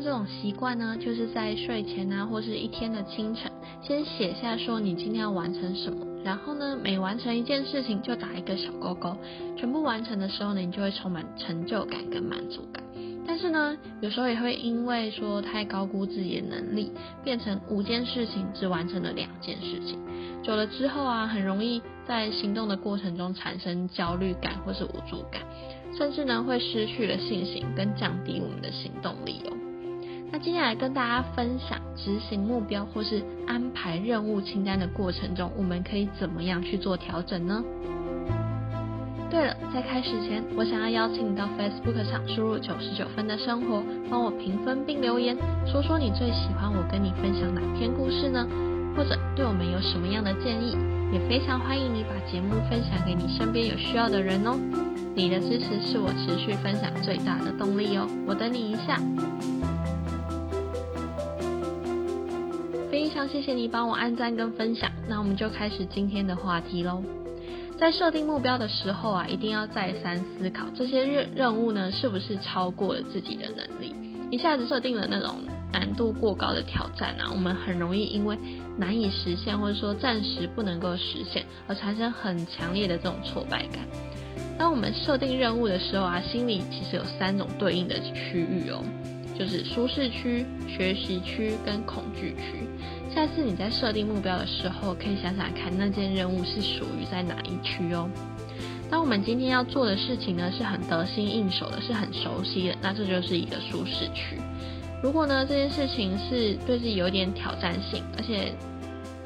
这种习惯呢，就是在睡前啊，或是一天的清晨，先写下说你今天要完成什么，然后呢，每完成一件事情就打一个小勾勾，全部完成的时候呢，你就会充满成就感跟满足感。但是呢，有时候也会因为说太高估自己的能力，变成五件事情只完成了两件事情，久了之后啊，很容易在行动的过程中产生焦虑感或是无助感，甚至呢会失去了信心跟降低我们的行动力哦。那接下来跟大家分享执行目标或是安排任务清单的过程中，我们可以怎么样去做调整呢？对了，在开始前，我想要邀请你到 Facebook 上输入九十九分的生活，帮我评分并留言，说说你最喜欢我跟你分享哪篇故事呢？或者对我们有什么样的建议？也非常欢迎你把节目分享给你身边有需要的人哦。你的支持是我持续分享最大的动力哦。我等你一下。常谢谢你帮我按赞跟分享，那我们就开始今天的话题喽。在设定目标的时候啊，一定要再三思考这些任任务呢，是不是超过了自己的能力？一下子设定了那种难度过高的挑战啊，我们很容易因为难以实现或者说暂时不能够实现，而产生很强烈的这种挫败感。当我们设定任务的时候啊，心里其实有三种对应的区域哦，就是舒适区、学习区跟恐惧区。下次你在设定目标的时候，可以想想看那件任务是属于在哪一区哦。当我们今天要做的事情呢，是很得心应手的，是很熟悉的，那这就是一个舒适区。如果呢这件事情是对自己有点挑战性，而且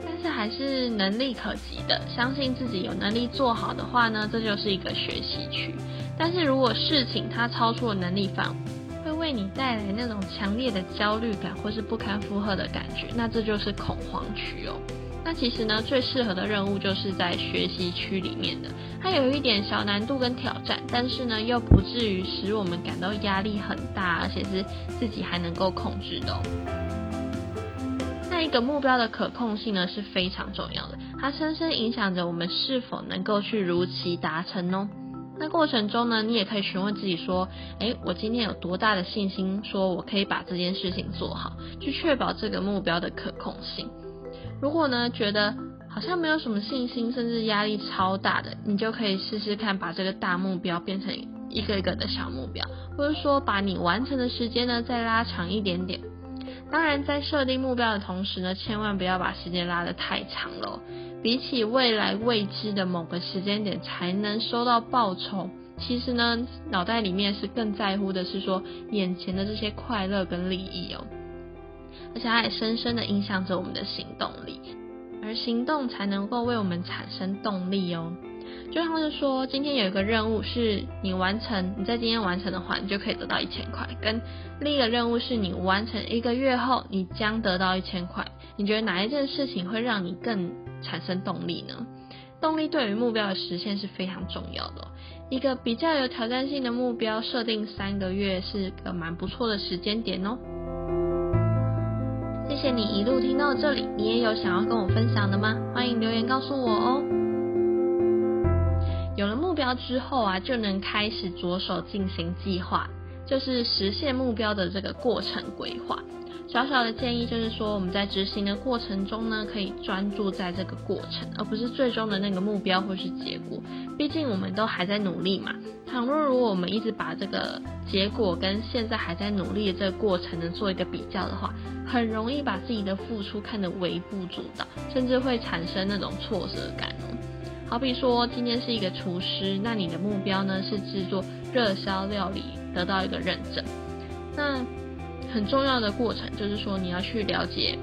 但是还是能力可及的，相信自己有能力做好的话呢，这就是一个学习区。但是如果事情它超出了能力范围，为你带来那种强烈的焦虑感或是不堪负荷的感觉，那这就是恐慌区哦。那其实呢，最适合的任务就是在学习区里面的，它有一点小难度跟挑战，但是呢又不至于使我们感到压力很大，而且是自己还能够控制的。那一个目标的可控性呢是非常重要的，它深深影响着我们是否能够去如期达成哦。那过程中呢，你也可以询问自己说，诶，我今天有多大的信心，说我可以把这件事情做好，去确保这个目标的可控性。如果呢，觉得好像没有什么信心，甚至压力超大的，你就可以试试看把这个大目标变成一个一个的小目标，或者说把你完成的时间呢再拉长一点点。当然，在设定目标的同时呢，千万不要把时间拉得太长了。比起未来未知的某个时间点才能收到报酬，其实呢，脑袋里面是更在乎的是说眼前的这些快乐跟利益哦，而且它也深深的影响着我们的行动力，而行动才能够为我们产生动力哦。就像是说，今天有一个任务是你完成，你在今天完成的话，你就可以得到一千块；跟另一个任务是你完成一个月后，你将得到一千块。你觉得哪一件事情会让你更？产生动力呢？动力对于目标的实现是非常重要的。一个比较有挑战性的目标，设定三个月是个蛮不错的时间点哦。谢谢你一路听到这里，你也有想要跟我分享的吗？欢迎留言告诉我哦。有了目标之后啊，就能开始着手进行计划，就是实现目标的这个过程规划。小小的建议就是说，我们在执行的过程中呢，可以专注在这个过程，而不是最终的那个目标或是结果。毕竟我们都还在努力嘛。倘若如果我们一直把这个结果跟现在还在努力的这个过程呢做一个比较的话，很容易把自己的付出看得微不足道，甚至会产生那种挫折感哦。好比说，今天是一个厨师，那你的目标呢是制作热销料理，得到一个认证，那。很重要的过程就是说，你要去了解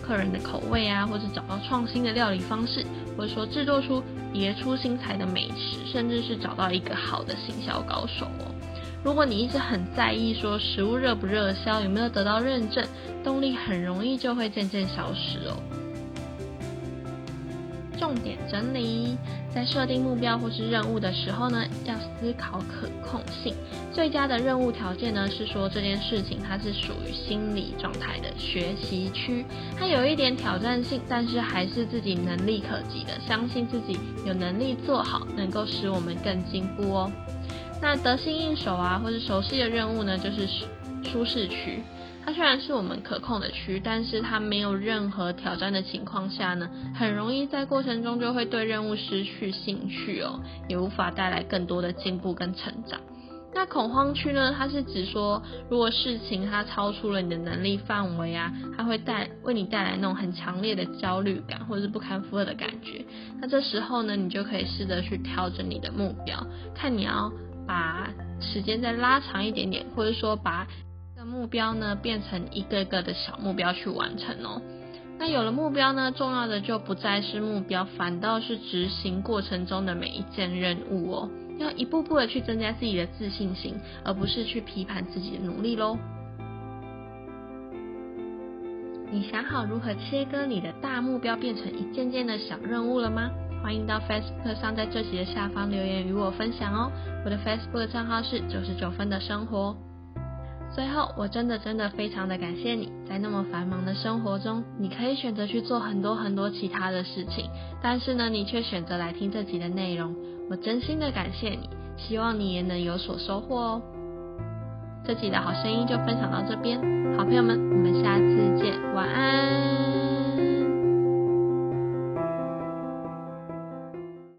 客人的口味啊，或是找到创新的料理方式，或者说制作出别出心裁的美食，甚至是找到一个好的行销高手哦。如果你一直很在意说食物热不热销，有没有得到认证，动力很容易就会渐渐消失哦。重点整理。在设定目标或是任务的时候呢，要思考可控性。最佳的任务条件呢，是说这件事情它是属于心理状态的学习区，它有一点挑战性，但是还是自己能力可及的，相信自己有能力做好，能够使我们更进步哦。那得心应手啊，或是熟悉的任务呢，就是舒适区。它虽然是我们可控的区，但是它没有任何挑战的情况下呢，很容易在过程中就会对任务失去兴趣哦，也无法带来更多的进步跟成长。那恐慌区呢？它是指说，如果事情它超出了你的能力范围啊，它会带为你带来那种很强烈的焦虑感，或者是不堪负荷的感觉。那这时候呢，你就可以试着去调整你的目标，看你要把时间再拉长一点点，或者说把目标呢变成一个个的小目标去完成哦。那有了目标呢，重要的就不再是目标，反倒是执行过程中的每一件任务哦。要一步步的去增加自己的自信心，而不是去批判自己的努力喽。你想好如何切割你的大目标变成一件件的小任务了吗？欢迎到 Facebook 上在这集的下方留言与我分享哦。我的 Facebook 账号是九十九分的生活。最后，我真的真的非常的感谢你，在那么繁忙的生活中，你可以选择去做很多很多其他的事情，但是呢，你却选择来听这集的内容。我真心的感谢你，希望你也能有所收获哦。这集的好声音就分享到这边，好朋友们，我们下次见，晚安。